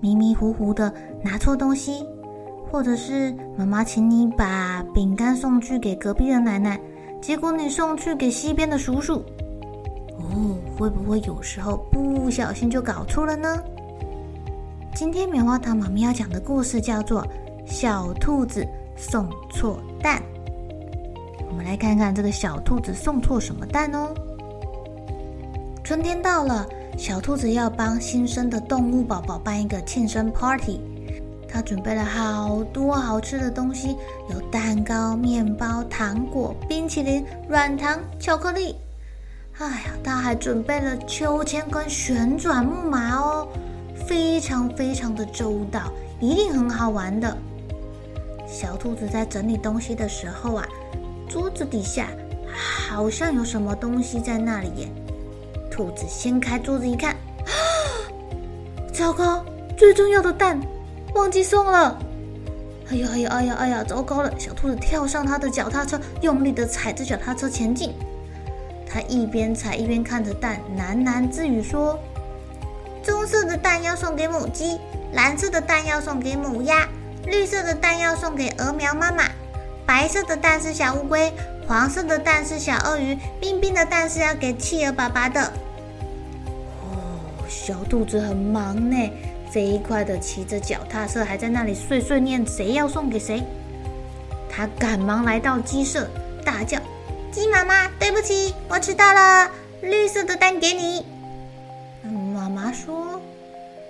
迷迷糊糊的拿错东西，或者是妈妈请你把饼干送去给隔壁的奶奶，结果你送去给西边的叔叔？哦，会不会有时候不小心就搞错了呢？今天棉花糖妈咪要讲的故事叫做《小兔子送错蛋》。我们来看看这个小兔子送错什么蛋哦。春天到了，小兔子要帮新生的动物宝宝办一个庆生 party。他准备了好多好吃的东西，有蛋糕、面包、糖果、冰淇淋、软糖、巧克力。哎呀，他还准备了秋千跟旋转木马哦，非常非常的周到，一定很好玩的。小兔子在整理东西的时候啊。桌子底下好像有什么东西在那里耶！兔子掀开桌子一看，啊，糟糕，最重要的蛋忘记送了！哎呀哎呀哎呀哎呀，糟糕了！小兔子跳上他的脚踏车，用力的踩着脚踏车前进。他一边踩一边看着蛋，喃喃自语说：“棕色的蛋要送给母鸡，蓝色的蛋要送给母鸭，绿色的蛋要送给鹅苗妈妈。”白色的蛋是小乌龟，黄色的蛋是小鳄鱼，冰冰的蛋是要给企鹅爸爸的。小兔子很忙呢，飞快的骑着脚踏车，还在那里碎碎念谁要送给谁。他赶忙来到鸡舍，大叫：“鸡妈妈，对不起，我迟到了，绿色的蛋给你。”嗯，妈妈说：“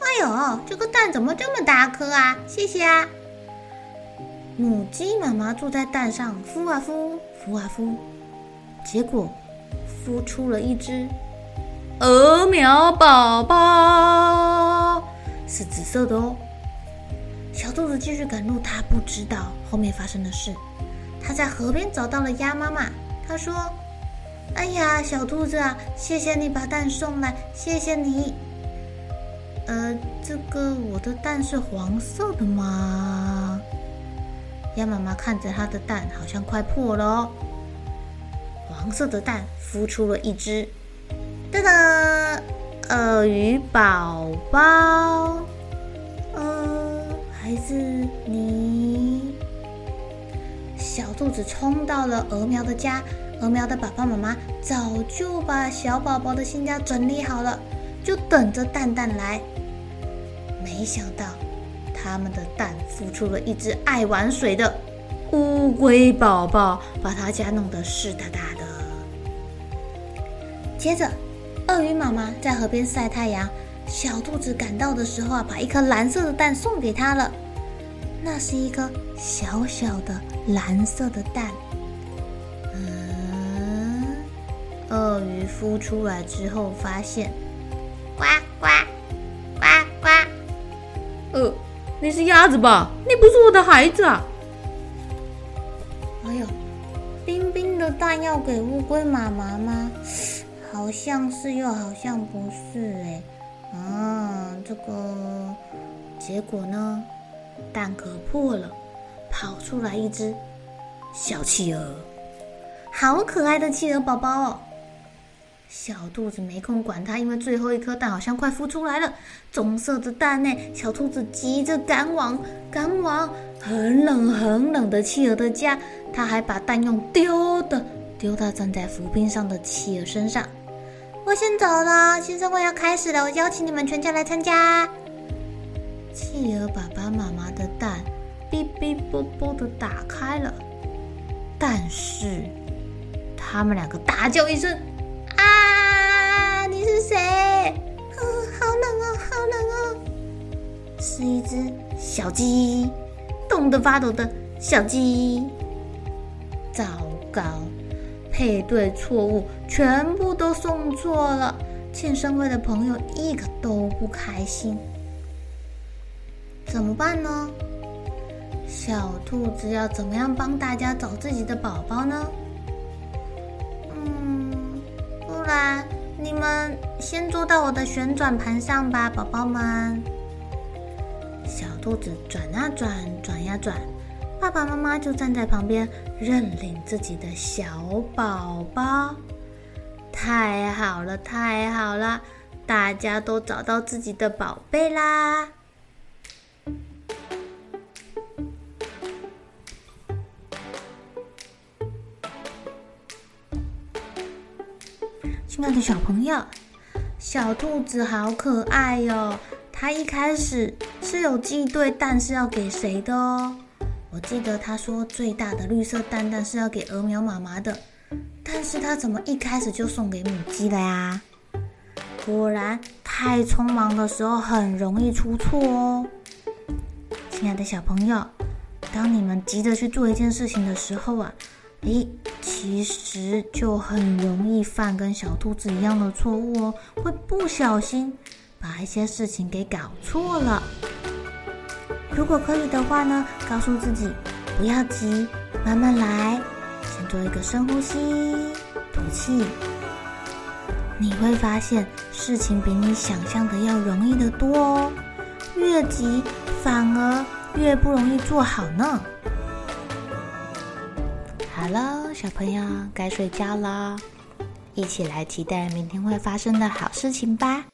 哎呦，这个蛋怎么这么大颗啊？谢谢啊。”母鸡妈妈坐在蛋上孵啊孵，孵啊孵，结果孵出了一只鹅苗宝宝，是紫色的哦。小兔子继续赶路，它不知道后面发生的事。它在河边找到了鸭妈妈，它说：“哎呀，小兔子啊，谢谢你把蛋送来，谢谢你。呃，这个我的蛋是黄色的吗？”鸭妈妈看着它的蛋，好像快破了哦。黄色的蛋孵出了一只，噔噔，鳄鱼宝宝。呃，还是你？小兔子冲到了鹅苗的家，鹅苗的爸爸妈妈早就把小宝宝的新家整理好了，就等着蛋蛋来。没想到。他们的蛋孵出了一只爱玩水的乌龟宝宝，把他家弄得湿哒哒的。接着，鳄鱼妈妈在河边晒太阳，小兔子赶到的时候啊，把一颗蓝色的蛋送给他了。那是一颗小小的蓝色的蛋。嗯，鳄鱼孵出来之后发现，呱呱呱呱，呃。你是鸭子吧？你不是我的孩子啊！哎呦，冰冰的蛋要给乌龟妈妈吗？好像是，又好像不是哎。啊，这个结果呢？蛋壳破了，跑出来一只小企鹅，好可爱的企鹅宝宝哦。小兔子没空管它，因为最后一颗蛋好像快孵出来了，棕色的蛋呢。小兔子急着赶往赶往很冷很冷的企鹅的家，它还把蛋用丢的丢到站在浮冰上的企鹅身上。我先走了，新生会要开始了，我邀请你们全家来参加。企鹅爸爸妈妈的蛋哔哔啵啵的打开了，但是他们两个大叫一声：“啊！你是谁？嗯，好冷哦，好冷哦！”是一只小鸡，冻得发抖的小鸡。糟糕，配对错误，全部都送错了。庆生会的朋友一个都不开心。怎么办呢？小兔子要怎么样帮大家找自己的宝宝呢？嗯，不然你们先坐到我的旋转盘上吧，宝宝们。小兔子转啊转，转呀转，爸爸妈妈就站在旁边认领自己的小宝宝。太好了，太好了，大家都找到自己的宝贝啦！亲爱的小朋友，小兔子好可爱哟！它一开始是有记对蛋是要给谁的哦。我记得它说最大的绿色蛋蛋是要给鹅苗妈妈的，但是它怎么一开始就送给母鸡了呀？果然，太匆忙的时候很容易出错哦。亲爱的小朋友，当你们急着去做一件事情的时候啊，诶，其实就很容易犯跟小兔子一样的错误哦，会不小心把一些事情给搞错了。如果可以的话呢，告诉自己不要急，慢慢来，先做一个深呼吸，吐气。你会发现事情比你想象的要容易得多哦，越急反而越不容易做好呢。好了，小朋友该睡觉了，一起来期待明天会发生的好事情吧。